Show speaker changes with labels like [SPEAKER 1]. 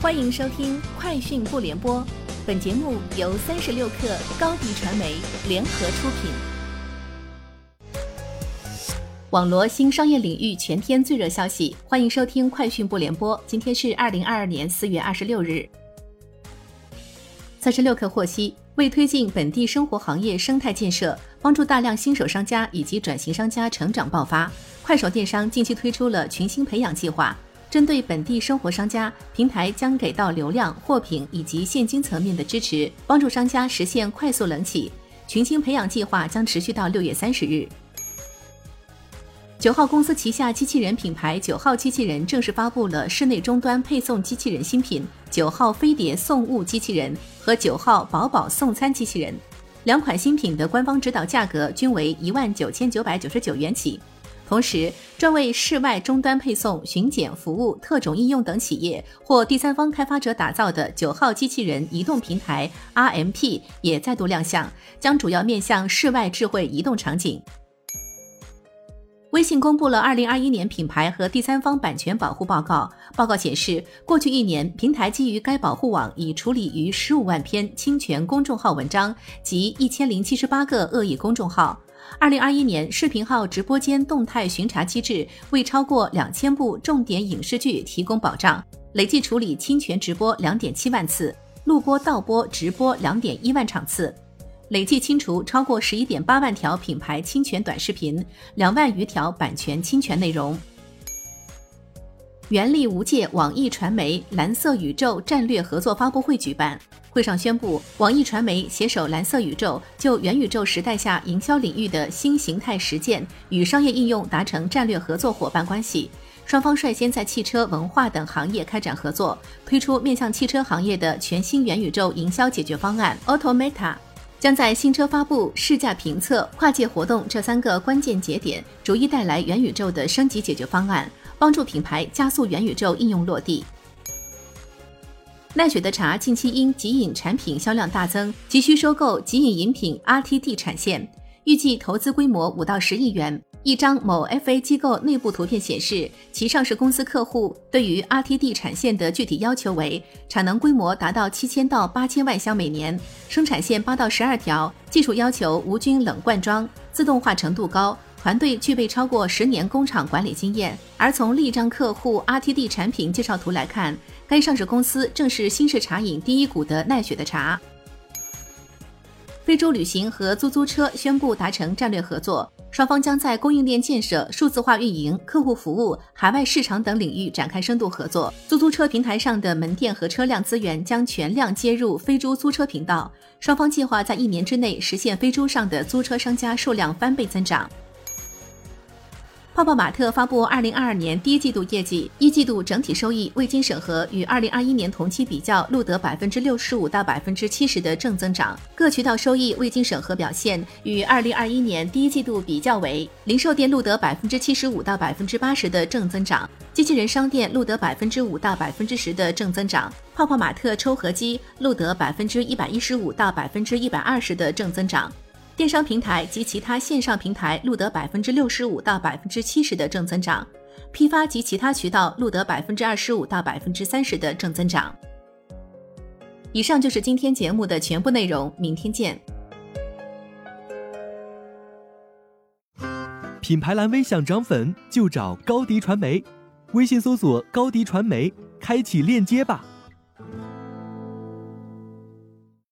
[SPEAKER 1] 欢迎收听《快讯不联播》，本节目由三十六克高低传媒联合出品。网罗新商业领域全天最热消息，欢迎收听《快讯不联播》。今天是二零二二年四月二十六日。三十六克获悉，为推进本地生活行业生态建设，帮助大量新手商家以及转型商家成长爆发，快手电商近期推出了群星培养计划。针对本地生活商家，平台将给到流量、货品以及现金层面的支持，帮助商家实现快速冷起。群星培养计划将持续到六月三十日。九号公司旗下机器人品牌九号机器人正式发布了室内终端配送机器人新品九号飞碟送物机器人和九号宝宝送餐机器人，两款新品的官方指导价格均为一万九千九百九十九元起。同时，专为室外终端配送、巡检服务、特种应用等企业或第三方开发者打造的九号机器人移动平台 RMP 也再度亮相，将主要面向室外智慧移动场景。微信公布了二零二一年品牌和第三方版权保护报告，报告显示，过去一年，平台基于该保护网已处理逾十五万篇侵权公众号文章及一千零七十八个恶意公众号。二零二一年，视频号直播间动态巡查机制为超过两千部重点影视剧提供保障，累计处理侵权直播两点七万次，录播盗播直播两点一万场次，累计清除超过十一点八万条品牌侵权短视频，两万余条版权侵权内容。原力无界网易传媒蓝色宇宙战略合作发布会举办。会上宣布，网易传媒携手蓝色宇宙，就元宇宙时代下营销领域的新形态实践与商业应用达成战略合作伙伴关系。双方率先在汽车、文化等行业开展合作，推出面向汽车行业的全新元宇宙营销解决方案 Automata，将在新车发布、试驾评测、跨界活动这三个关键节点，逐一带来元宇宙的升级解决方案，帮助品牌加速元宇宙应用落地。奈雪的茶近期因即饮产品销量大增，急需收购即饮饮品 RTD 产线，预计投资规模五到十亿元。一张某 FA 机构内部图片显示，其上市公司客户对于 RTD 产线的具体要求为：产能规模达到七千到八千万箱每年，生产线八到十二条，技术要求无菌冷灌装，自动化程度高。团队具备超过十年工厂管理经验，而从另一张客户 RTD 产品介绍图来看，该上市公司正是新式茶饮第一股的奈雪的茶。非洲旅行和出租车宣布达成战略合作。双方将在供应链建设、数字化运营、客户服务、海外市场等领域展开深度合作。出租车平台上的门店和车辆资源将全量接入非洲租车频道。双方计划在一年之内实现非洲上的租车商家数量翻倍增长。泡泡玛特发布二零二二年第一季度业绩，一季度整体收益未经审核与二零二一年同期比较录得百分之六十五到百分之七十的正增长。各渠道收益未经审核表现与二零二一年第一季度比较为：零售店录得百分之七十五到百分之八十的正增长，机器人商店录得百分之五到百分之十的正增长，泡泡玛特抽合机录得百分之一百一十五到百分之一百二十的正增长。电商平台及其他线上平台录得百分之六十五到百分之七十的正增长，批发及其他渠道录得百分之二十五到百分之三十的正增长。以上就是今天节目的全部内容，明天见。
[SPEAKER 2] 品牌蓝 V 想涨粉就找高迪传媒，微信搜索高迪传媒，开启链接吧。